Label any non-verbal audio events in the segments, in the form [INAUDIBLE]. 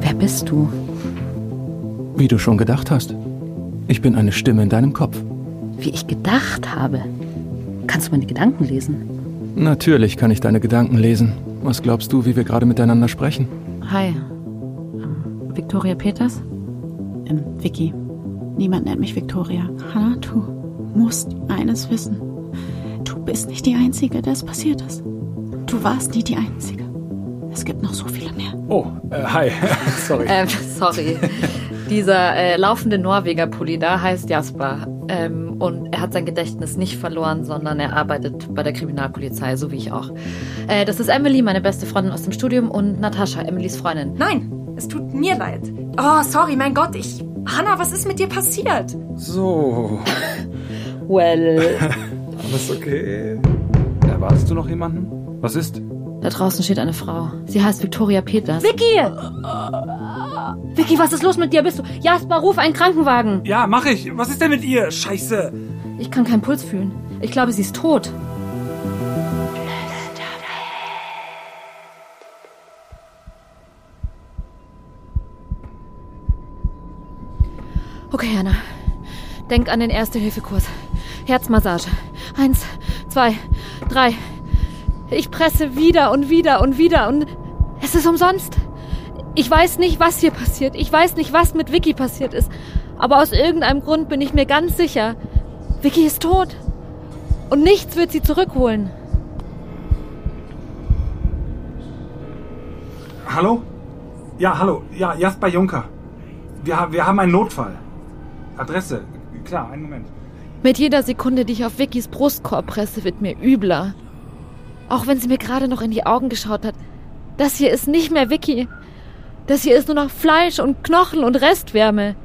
Wer bist du? Wie du schon gedacht hast. Ich bin eine Stimme in deinem Kopf. Wie ich gedacht habe. Kannst du meine Gedanken lesen? Natürlich kann ich deine Gedanken lesen. Was glaubst du, wie wir gerade miteinander sprechen? Hi. Ähm, Victoria Peters? Ähm, Vicky. Niemand nennt mich Victoria. Hannah, du musst eines wissen. Du bist nicht die Einzige, der es passiert ist. Du warst nie die Einzige. Es gibt noch so viele mehr. Oh, äh, hi. [LAUGHS] sorry. Äh, sorry. Dieser äh, laufende Norweger-Pulli da heißt Jasper. Ähm, und er hat sein Gedächtnis nicht verloren, sondern er arbeitet bei der Kriminalpolizei, so wie ich auch. Äh, das ist Emily, meine beste Freundin aus dem Studium, und Natascha, Emilys Freundin. Nein, es tut mir leid. Oh, sorry, mein Gott, ich. Hannah, was ist mit dir passiert? So. Well. [LAUGHS] Alles okay? Erwartest du noch jemanden? Was ist? Da draußen steht eine Frau. Sie heißt Victoria Peters. Vicky! Vicky, was ist los mit dir? Bist du. Jasper, ruf einen Krankenwagen! Ja, mach ich. Was ist denn mit ihr? Scheiße. Ich kann keinen Puls fühlen. Ich glaube, sie ist tot. Okay, Hannah. Denk an den Erste-Hilfe-Kurs. Herzmassage. Eins, zwei, drei. Ich presse wieder und wieder und wieder und es ist umsonst. Ich weiß nicht, was hier passiert. Ich weiß nicht, was mit Vicky passiert ist. Aber aus irgendeinem Grund bin ich mir ganz sicher. Vicky ist tot. Und nichts wird sie zurückholen. Hallo? Ja, hallo. Ja, Jasper Juncker. Wir, wir haben einen Notfall. Adresse. Klar, einen Moment. Mit jeder Sekunde, die ich auf Vickys Brustkorb presse, wird mir übler. Auch wenn sie mir gerade noch in die Augen geschaut hat. Das hier ist nicht mehr Vicky. Das hier ist nur noch Fleisch und Knochen und Restwärme.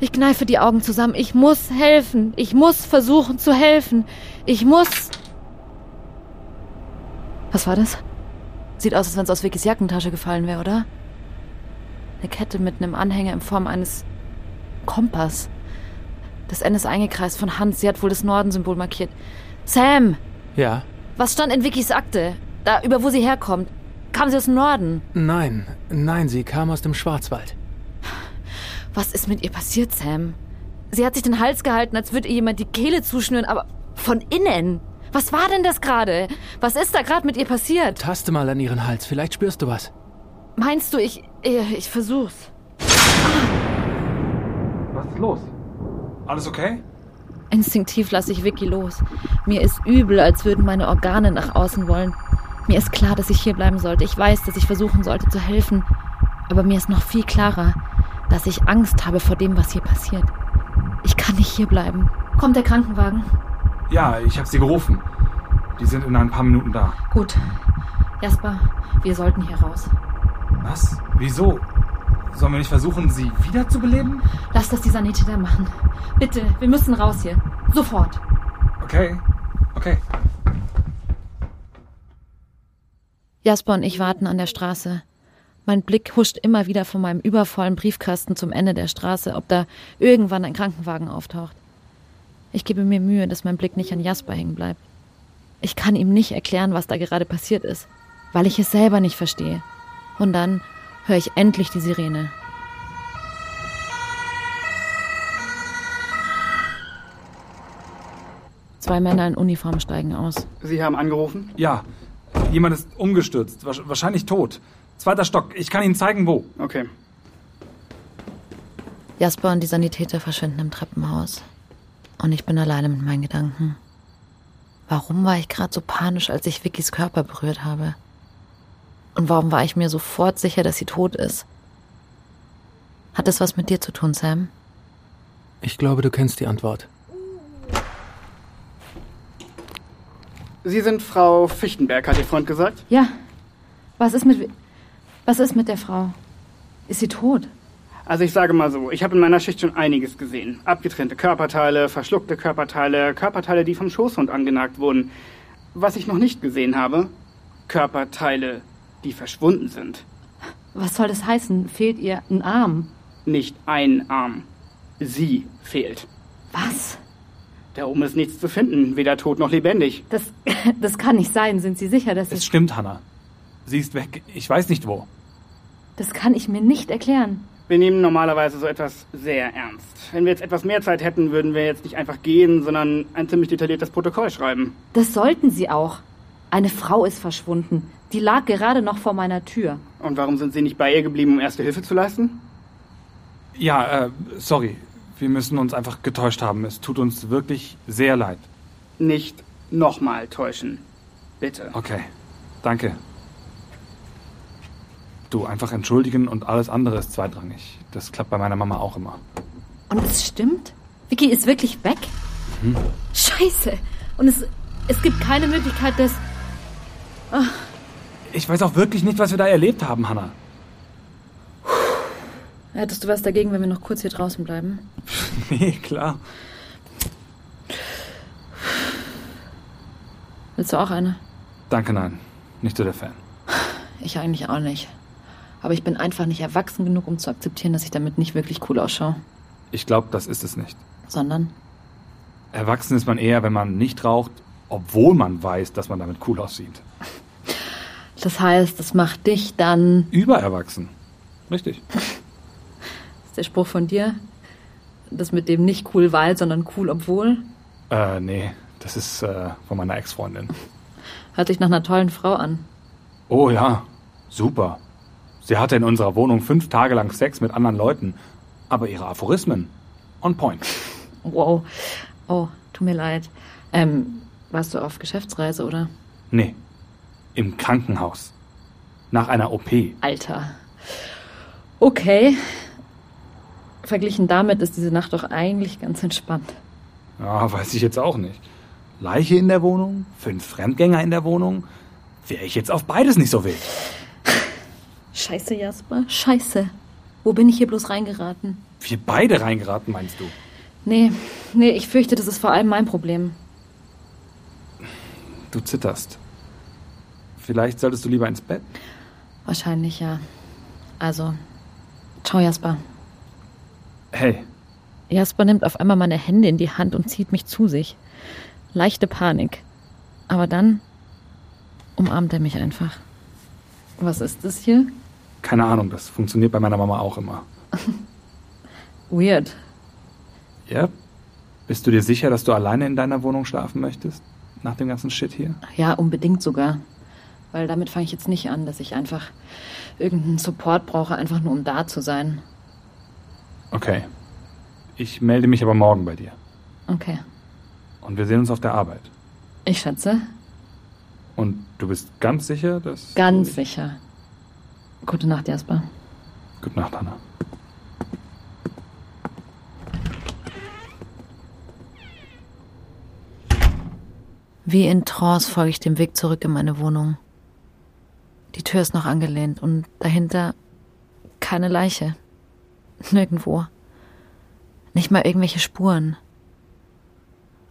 Ich kneife die Augen zusammen. Ich muss helfen. Ich muss versuchen zu helfen. Ich muss. Was war das? Sieht aus, als wenn es aus Vickys Jackentasche gefallen wäre, oder? Eine Kette mit einem Anhänger in Form eines Kompass. Das Ende ist eingekreist von Hans. Sie hat wohl das Nordensymbol markiert. Sam, Ja? Was stand in Vickys Akte? Da, über wo sie herkommt. Kam sie aus dem Norden? Nein, nein, sie kam aus dem Schwarzwald. Was ist mit ihr passiert, Sam? Sie hat sich den Hals gehalten, als würde ihr jemand die Kehle zuschnüren, aber von innen. Was war denn das gerade? Was ist da gerade mit ihr passiert? Taste mal an ihren Hals, vielleicht spürst du was. Meinst du, ich. Ich versuch's. Was ist los? Alles okay? Instinktiv lasse ich Vicky los. Mir ist übel, als würden meine Organe nach außen wollen. Mir ist klar, dass ich hier bleiben sollte. Ich weiß, dass ich versuchen sollte zu helfen. Aber mir ist noch viel klarer, dass ich Angst habe vor dem, was hier passiert. Ich kann nicht hier bleiben. Kommt der Krankenwagen? Ja, ich habe sie gerufen. Die sind in ein paar Minuten da. Gut. Jasper, wir sollten hier raus. Was? Wieso? Sollen wir nicht versuchen, sie wiederzubeleben? Lass das die Sanitäter machen. Bitte, wir müssen raus hier. Sofort. Okay. Okay. Jasper und ich warten an der Straße. Mein Blick huscht immer wieder von meinem übervollen Briefkasten zum Ende der Straße, ob da irgendwann ein Krankenwagen auftaucht. Ich gebe mir Mühe, dass mein Blick nicht an Jasper hängen bleibt. Ich kann ihm nicht erklären, was da gerade passiert ist, weil ich es selber nicht verstehe. Und dann höre ich endlich die Sirene. Zwei Männer in Uniform steigen aus. Sie haben angerufen? Ja. Jemand ist umgestürzt. Wahrscheinlich tot. Zweiter Stock. Ich kann Ihnen zeigen, wo. Okay. Jasper und die Sanitäter verschwinden im Treppenhaus. Und ich bin alleine mit meinen Gedanken. Warum war ich gerade so panisch, als ich Vickys Körper berührt habe? Und warum war ich mir sofort sicher, dass sie tot ist? Hat es was mit dir zu tun, Sam? Ich glaube, du kennst die Antwort. Sie sind Frau Fichtenberg, hat Ihr Freund gesagt? Ja. Was ist mit. Was ist mit der Frau? Ist sie tot? Also ich sage mal so, ich habe in meiner Schicht schon einiges gesehen. Abgetrennte Körperteile, verschluckte Körperteile, Körperteile, die vom Schoßhund angenagt wurden. Was ich noch nicht gesehen habe, Körperteile, die verschwunden sind. Was soll das heißen? Fehlt ihr ein Arm? Nicht ein Arm. Sie fehlt. Was? Da oben ist nichts zu finden, weder tot noch lebendig. Das, [LAUGHS] das kann nicht sein. Sind Sie sicher, dass Es es. stimmt, Hannah. Sie ist weg. Ich weiß nicht wo. Das kann ich mir nicht erklären. Wir nehmen normalerweise so etwas sehr ernst. Wenn wir jetzt etwas mehr Zeit hätten, würden wir jetzt nicht einfach gehen, sondern ein ziemlich detailliertes Protokoll schreiben. Das sollten Sie auch. Eine Frau ist verschwunden. Die lag gerade noch vor meiner Tür. Und warum sind Sie nicht bei ihr geblieben, um erste Hilfe zu leisten? Ja, äh, sorry. Wir müssen uns einfach getäuscht haben. Es tut uns wirklich sehr leid. Nicht nochmal täuschen. Bitte. Okay. Danke. Du, einfach entschuldigen und alles andere ist zweitrangig. Das klappt bei meiner Mama auch immer. Und es stimmt? Vicky ist wirklich weg? Scheiße. Und es, es gibt keine Möglichkeit, dass... Ich weiß auch wirklich nicht, was wir da erlebt haben, Hannah. Hättest du was dagegen, wenn wir noch kurz hier draußen bleiben? [LAUGHS] Nee, klar. Willst du auch eine? Danke, nein. Nicht so der Fan. Ich eigentlich auch nicht. Aber ich bin einfach nicht erwachsen genug, um zu akzeptieren, dass ich damit nicht wirklich cool ausschaue. Ich glaube, das ist es nicht. Sondern? Erwachsen ist man eher, wenn man nicht raucht, obwohl man weiß, dass man damit cool aussieht. Das heißt, das macht dich dann... Übererwachsen. Richtig. Das [LAUGHS] ist der Spruch von dir? Das mit dem nicht cool weil, sondern cool obwohl? Äh, nee. Das ist äh, von meiner Ex-Freundin. [LAUGHS] Hört sich nach einer tollen Frau an. Oh ja, super. Sie hatte in unserer Wohnung fünf Tage lang Sex mit anderen Leuten. Aber ihre Aphorismen, on point. Wow. Oh, tut mir leid. Ähm, warst du auf Geschäftsreise, oder? Nee, im Krankenhaus. Nach einer OP. Alter. Okay. Verglichen damit ist diese Nacht doch eigentlich ganz entspannt. Ja, weiß ich jetzt auch nicht. Leiche in der Wohnung, fünf Fremdgänger in der Wohnung. Wäre ich jetzt auf beides nicht so wild. Scheiße, Jasper. Scheiße. Wo bin ich hier bloß reingeraten? Wir beide reingeraten, meinst du? Nee, nee, ich fürchte, das ist vor allem mein Problem. Du zitterst. Vielleicht solltest du lieber ins Bett. Wahrscheinlich ja. Also, ciao, Jasper. Hey, Jasper nimmt auf einmal meine Hände in die Hand und zieht mich zu sich. Leichte Panik. Aber dann umarmt er mich einfach. Was ist das hier? keine Ahnung, das funktioniert bei meiner Mama auch immer. [LAUGHS] Weird. Ja? Bist du dir sicher, dass du alleine in deiner Wohnung schlafen möchtest? Nach dem ganzen Shit hier? Ja, unbedingt sogar. Weil damit fange ich jetzt nicht an, dass ich einfach irgendeinen Support brauche, einfach nur um da zu sein. Okay. Ich melde mich aber morgen bei dir. Okay. Und wir sehen uns auf der Arbeit. Ich schätze. Und du bist ganz sicher, dass. Ganz sicher. Gute Nacht, Jasper. Gute Nacht, Hannah. Wie in Trance folge ich dem Weg zurück in meine Wohnung. Die Tür ist noch angelehnt und dahinter keine Leiche. [LAUGHS] Nirgendwo. Nicht mal irgendwelche Spuren.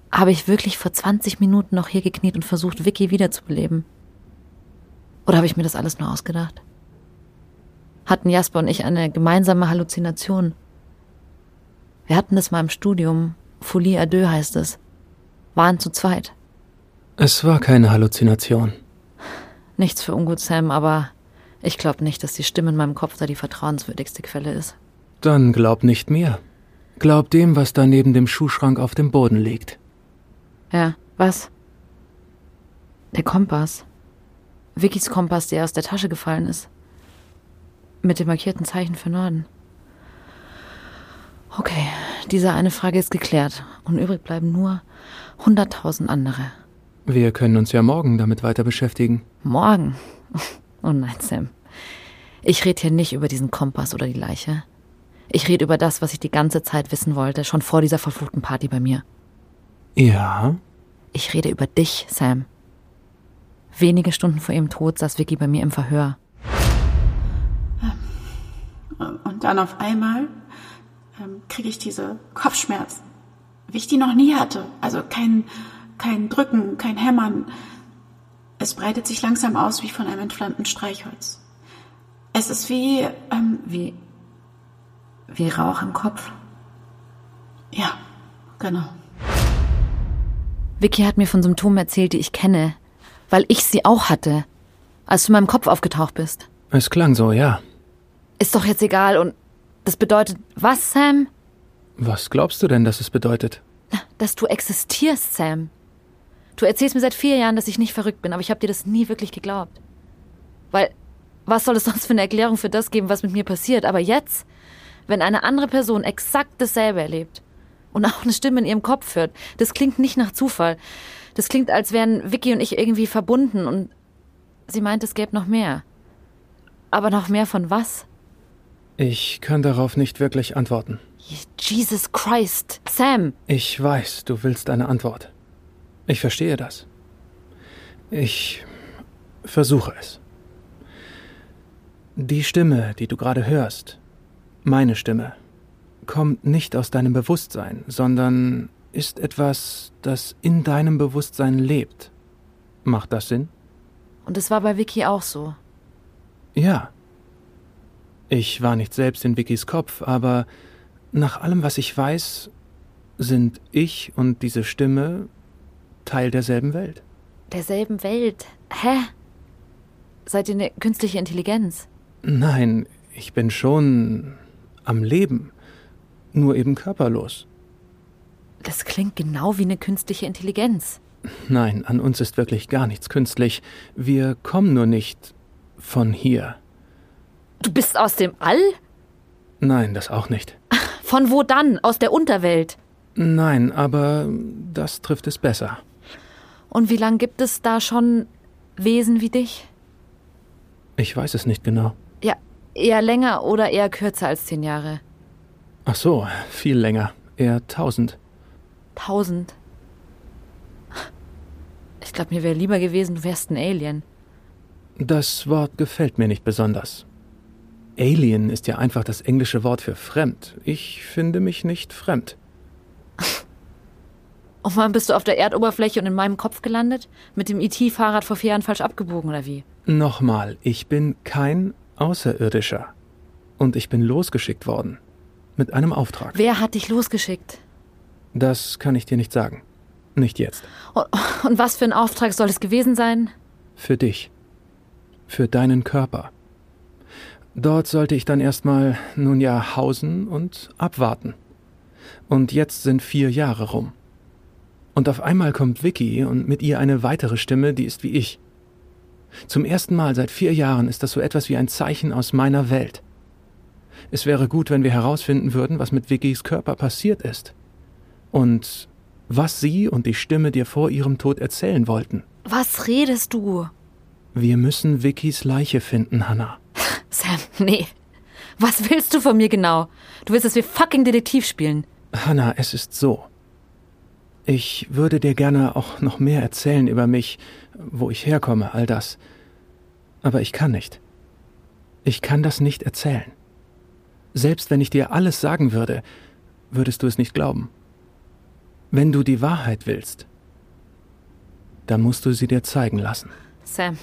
Habe ich wirklich vor 20 Minuten noch hier gekniet und versucht, Vicky wiederzubeleben? Oder habe ich mir das alles nur ausgedacht? Hatten Jasper und ich eine gemeinsame Halluzination? Wir hatten das mal im Studium. Folie à deux heißt es. Waren zu zweit. Es war keine Halluzination. Nichts für ungut, Sam, aber ich glaube nicht, dass die Stimme in meinem Kopf da die vertrauenswürdigste Quelle ist. Dann glaub nicht mir. Glaub dem, was da neben dem Schuhschrank auf dem Boden liegt. Ja, was? Der Kompass. Vickys Kompass, der aus der Tasche gefallen ist. Mit dem markierten Zeichen für Norden. Okay, diese eine Frage ist geklärt. Und übrig bleiben nur hunderttausend andere. Wir können uns ja morgen damit weiter beschäftigen. Morgen? [LAUGHS] Oh nein, Sam. Ich rede hier nicht über diesen Kompass oder die Leiche. Ich rede über das, was ich die ganze Zeit wissen wollte, schon vor dieser verfluchten Party bei mir. Ja? Ich rede über dich, Sam. Wenige Stunden vor ihrem Tod saß Vicky bei mir im Verhör. Und dann auf einmal ähm, kriege ich diese Kopfschmerzen, wie ich die noch nie hatte. Also kein, kein Drücken, kein Hämmern. Es breitet sich langsam aus wie von einem entflammten Streichholz. Es ist wie, ähm, Wie. wie Rauch im Kopf. ja, genau. Vicky hat mir von Symptomen erzählt, die ich kenne, weil ich sie auch hatte, als du in meinem Kopf aufgetaucht bist. Es klang so, ja. Ist doch jetzt egal und das bedeutet was, Sam? Was glaubst du denn, dass es bedeutet? Dass du existierst, Sam. Du erzählst mir seit vier Jahren, dass ich nicht verrückt bin, aber ich habe dir das nie wirklich geglaubt. Weil, was soll es sonst für eine Erklärung für das geben, was mit mir passiert? Aber jetzt, wenn eine andere Person exakt dasselbe erlebt und auch eine Stimme in ihrem Kopf hört, das klingt nicht nach Zufall. Das klingt, als wären Vicky und ich irgendwie verbunden und sie meint, es gäbe noch mehr. Aber noch mehr von was? Ich kann darauf nicht wirklich antworten. Jesus Christ, Sam! Ich weiß, du willst eine Antwort. Ich verstehe das. Ich versuche es. Die Stimme, die du gerade hörst, meine Stimme, kommt nicht aus deinem Bewusstsein, sondern ist etwas, das in deinem Bewusstsein lebt. Macht das Sinn? Und es war bei Vicky auch so. Ja. Ich war nicht selbst in Vickys Kopf, aber nach allem, was ich weiß, sind ich und diese Stimme Teil derselben Welt. Derselben Welt? Hä? Seid ihr eine künstliche Intelligenz? Nein, ich bin schon am Leben, nur eben körperlos. Das klingt genau wie eine künstliche Intelligenz. Nein, an uns ist wirklich gar nichts künstlich. Wir kommen nur nicht von hier. Du bist aus dem All? Nein, das auch nicht. Von wo dann? Aus der Unterwelt? Nein, aber das trifft es besser. Und wie lange gibt es da schon Wesen wie dich? Ich weiß es nicht genau. Ja, eher länger oder eher kürzer als zehn Jahre? Ach so, viel länger. Eher tausend. Tausend? Ich glaube, mir wäre lieber gewesen, du wärst ein Alien. Das Wort gefällt mir nicht besonders. Alien ist ja einfach das englische Wort für fremd. Ich finde mich nicht fremd. [LAUGHS] Und wann bist du auf der Erdoberfläche und in meinem Kopf gelandet? Mit dem IT-Fahrrad vor vier Jahren falsch abgebogen oder wie? Nochmal, ich bin kein Außerirdischer. Und ich bin losgeschickt worden. Mit einem Auftrag. Wer hat dich losgeschickt? Das kann ich dir nicht sagen. Nicht jetzt. Und, und was für ein Auftrag soll es gewesen sein? Für dich. Für deinen Körper. Dort sollte ich dann erstmal, nun ja, hausen und abwarten. Und jetzt sind vier Jahre rum. Und auf einmal kommt Vicky und mit ihr eine weitere Stimme, die ist wie ich. Zum ersten Mal seit vier Jahren ist das so etwas wie ein Zeichen aus meiner Welt. Es wäre gut, wenn wir herausfinden würden, was mit Vickys Körper passiert ist. Und was sie und die Stimme dir vor ihrem Tod erzählen wollten. Was redest du? Wir müssen Vickys Leiche finden, Hannah. [LAUGHS] Sam, nee. Was willst du von mir genau? Du willst, dass wir fucking Detektiv spielen. Hannah, es ist so. Ich würde dir gerne auch noch mehr erzählen über mich, wo ich herkomme, all das. Aber ich kann nicht. Ich kann das nicht erzählen. Selbst wenn ich dir alles sagen würde, würdest du es nicht glauben. Wenn du die Wahrheit willst, dann musst du sie dir zeigen lassen. Sam.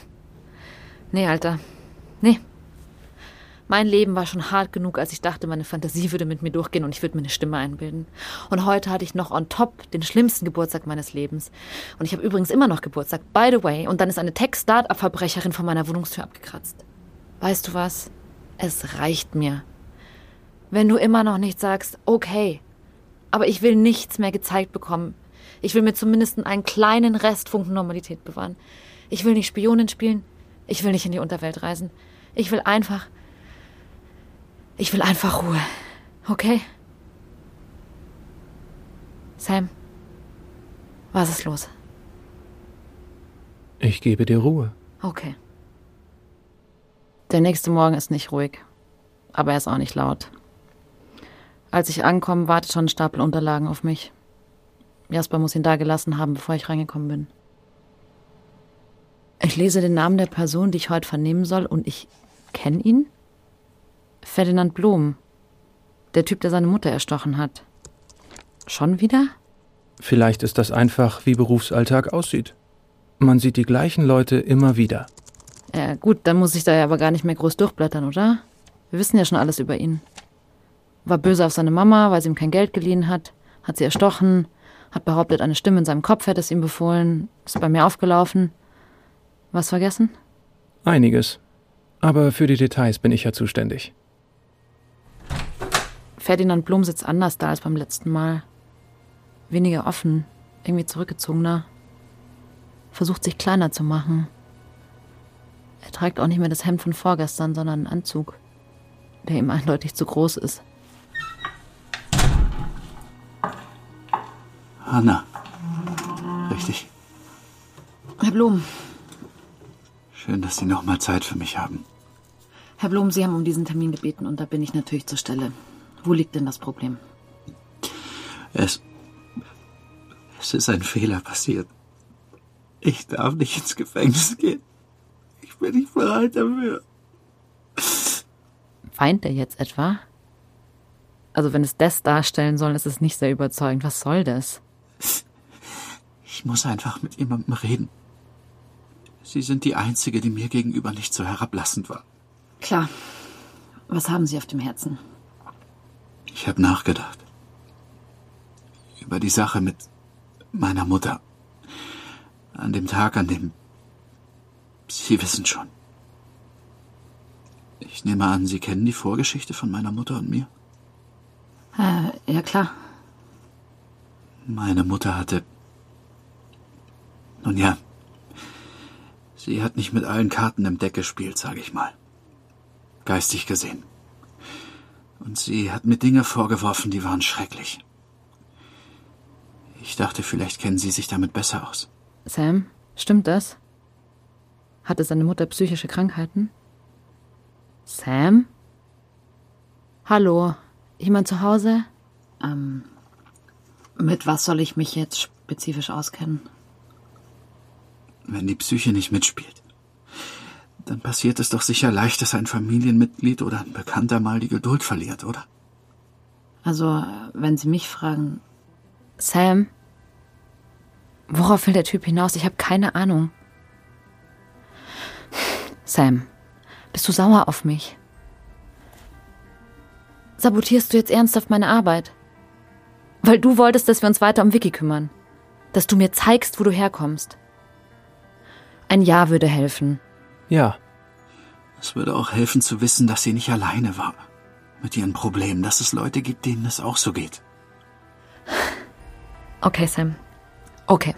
Nee, Alter. Nee. Mein Leben war schon hart genug, als ich dachte, meine Fantasie würde mit mir durchgehen und ich würde mir eine Stimme einbilden. Und heute hatte ich noch on top den schlimmsten Geburtstag meines Lebens. Und ich habe übrigens immer noch Geburtstag, by the way. Und dann ist eine Tech-Start-up-Verbrecherin vor meiner Wohnungstür abgekratzt. Weißt du was? Es reicht mir. Wenn du immer noch nicht sagst, okay, aber ich will nichts mehr gezeigt bekommen. Ich will mir zumindest einen kleinen Restfunken Normalität bewahren. Ich will nicht Spionin spielen. Ich will nicht in die Unterwelt reisen. Ich will einfach ich will einfach Ruhe. Okay? Sam, was ist los? Ich gebe dir Ruhe. Okay. Der nächste Morgen ist nicht ruhig, aber er ist auch nicht laut. Als ich ankomme, wartet schon ein Stapel Unterlagen auf mich. Jasper muss ihn da gelassen haben, bevor ich reingekommen bin. Ich lese den Namen der Person, die ich heute vernehmen soll, und ich kenne ihn. Ferdinand Blum. Der Typ, der seine Mutter erstochen hat. Schon wieder? Vielleicht ist das einfach, wie Berufsalltag aussieht. Man sieht die gleichen Leute immer wieder. Ja, gut, dann muss ich da ja aber gar nicht mehr groß durchblättern, oder? Wir wissen ja schon alles über ihn. War böse auf seine Mama, weil sie ihm kein Geld geliehen hat, hat sie erstochen, hat behauptet, eine Stimme in seinem Kopf hätte es ihm befohlen, ist bei mir aufgelaufen. Was vergessen? Einiges. Aber für die Details bin ich ja zuständig. Ferdinand Blum sitzt anders da als beim letzten Mal. Weniger offen, irgendwie zurückgezogener. Versucht sich kleiner zu machen. Er trägt auch nicht mehr das Hemd von vorgestern, sondern einen Anzug, der ihm eindeutig zu groß ist. Hanna. Richtig. Herr Blum, Schön, dass Sie noch mal Zeit für mich haben. Herr Blum, Sie haben um diesen Termin gebeten und da bin ich natürlich zur Stelle. Wo liegt denn das Problem? Es. Es ist ein Fehler passiert. Ich darf nicht ins Gefängnis gehen. Ich bin nicht bereit dafür. Weint er jetzt etwa? Also wenn es das darstellen soll, ist es nicht sehr überzeugend. Was soll das? Ich muss einfach mit jemandem reden. Sie sind die Einzige, die mir gegenüber nicht so herablassend war. Klar. Was haben Sie auf dem Herzen? Ich habe nachgedacht. Über die Sache mit meiner Mutter. An dem Tag, an dem. Sie wissen schon. Ich nehme an, Sie kennen die Vorgeschichte von meiner Mutter und mir. Äh, ja klar. Meine Mutter hatte. Nun ja. Sie hat nicht mit allen Karten im Deck gespielt, sage ich mal. Geistig gesehen. Und sie hat mir Dinge vorgeworfen, die waren schrecklich. Ich dachte, vielleicht kennen Sie sich damit besser aus. Sam, stimmt das? Hatte seine Mutter psychische Krankheiten? Sam? Hallo, jemand zu Hause? Ähm, mit was soll ich mich jetzt spezifisch auskennen? Wenn die Psyche nicht mitspielt, dann passiert es doch sicher leicht, dass ein Familienmitglied oder ein Bekannter mal die Geduld verliert, oder? Also, wenn Sie mich fragen. Sam? Worauf will der Typ hinaus? Ich habe keine Ahnung. Sam, bist du sauer auf mich? Sabotierst du jetzt ernsthaft meine Arbeit? Weil du wolltest, dass wir uns weiter um Vicky kümmern. Dass du mir zeigst, wo du herkommst. Ein Ja würde helfen. Ja, Es würde auch helfen zu wissen, dass sie nicht alleine war. Mit ihren Problemen, dass es Leute gibt, denen es auch so geht. Okay, Sam. Okay.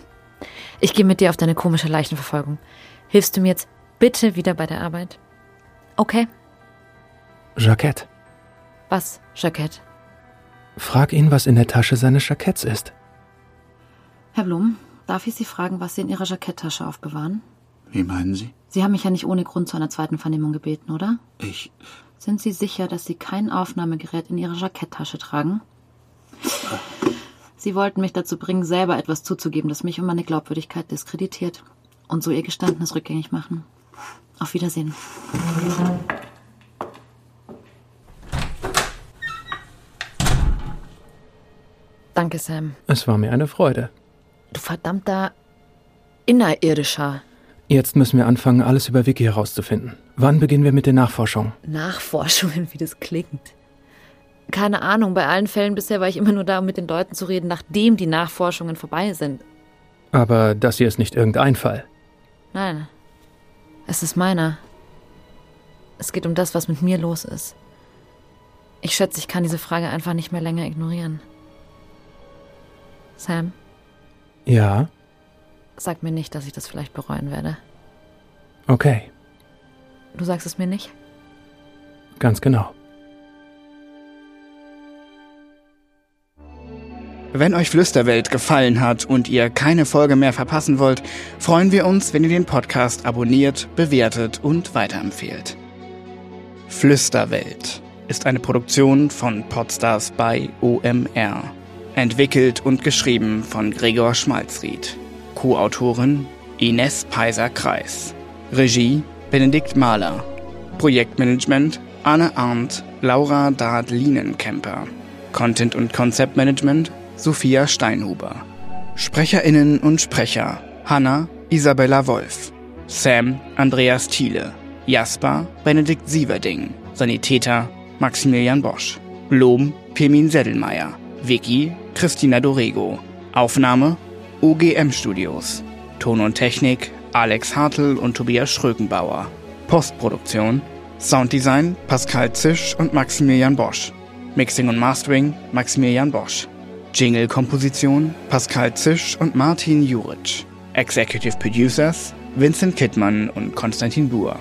Ich gehe mit dir auf deine komische Leichenverfolgung. Hilfst du mir jetzt bitte wieder bei der Arbeit? Okay. Jackett. Was, Jackett? Frag ihn, was in der Tasche seines Jacketts ist. Herr Blum, darf ich Sie fragen, was Sie in Ihrer Jacketttasche aufbewahren? Wie meinen Sie? Sie haben mich ja nicht ohne Grund zu einer zweiten Vernehmung gebeten, oder? Ich. Sind Sie sicher, dass Sie kein Aufnahmegerät in Ihrer Jacketttasche tragen? Sie wollten mich dazu bringen, selber etwas zuzugeben, das mich und meine Glaubwürdigkeit diskreditiert. Und so Ihr Geständnis rückgängig machen. Auf Wiedersehen. Danke, Sam. Es war mir eine Freude. Du verdammter Innerirdischer. Jetzt müssen wir anfangen, alles über Vicky herauszufinden. Wann beginnen wir mit den Nachforschungen? Nachforschungen, wie das klingt. Keine Ahnung, bei allen Fällen bisher war ich immer nur da, um mit den Leuten zu reden, nachdem die Nachforschungen vorbei sind. Aber das hier ist nicht irgendein Fall. Nein, es ist meiner. Es geht um das, was mit mir los ist. Ich schätze, ich kann diese Frage einfach nicht mehr länger ignorieren. Sam, Ja, sag mir nicht, dass ich das vielleicht bereuen werde. okay, Du sagst es mir nicht? ganz genau. Wenn euch Flüsterwelt gefallen hat und ihr keine Folge mehr verpassen wollt, freuen wir uns, wenn ihr den Podcast abonniert, bewertet und weiterempfehlt. Flüsterwelt ist eine Produktion von Podstars bei OMR. Entwickelt und geschrieben von Gregor Schmalzried. Co-Autorin Ines Peiser-Kreis. Regie Benedikt Mahler. Projektmanagement Anne Arndt, Laura Dard-Lienenkemper. Content- und Konzeptmanagement Sophia Steinhuber. SprecherInnen und Sprecher Hanna Isabella Wolf. Sam Andreas Thiele. Jasper Benedikt Sieverding. Sanitäter Maximilian Bosch. Blom Pirmin Seddelmeier. Vicky Christina Dorego. Aufnahme OGM Studios. Ton und Technik Alex Hartl und Tobias Schrökenbauer. Postproduktion Sounddesign Pascal Zisch und Maximilian Bosch. Mixing und Mastering Maximilian Bosch. Jingle-Komposition Pascal Zisch und Martin Juric. Executive Producers Vincent Kittmann und Konstantin Buhr.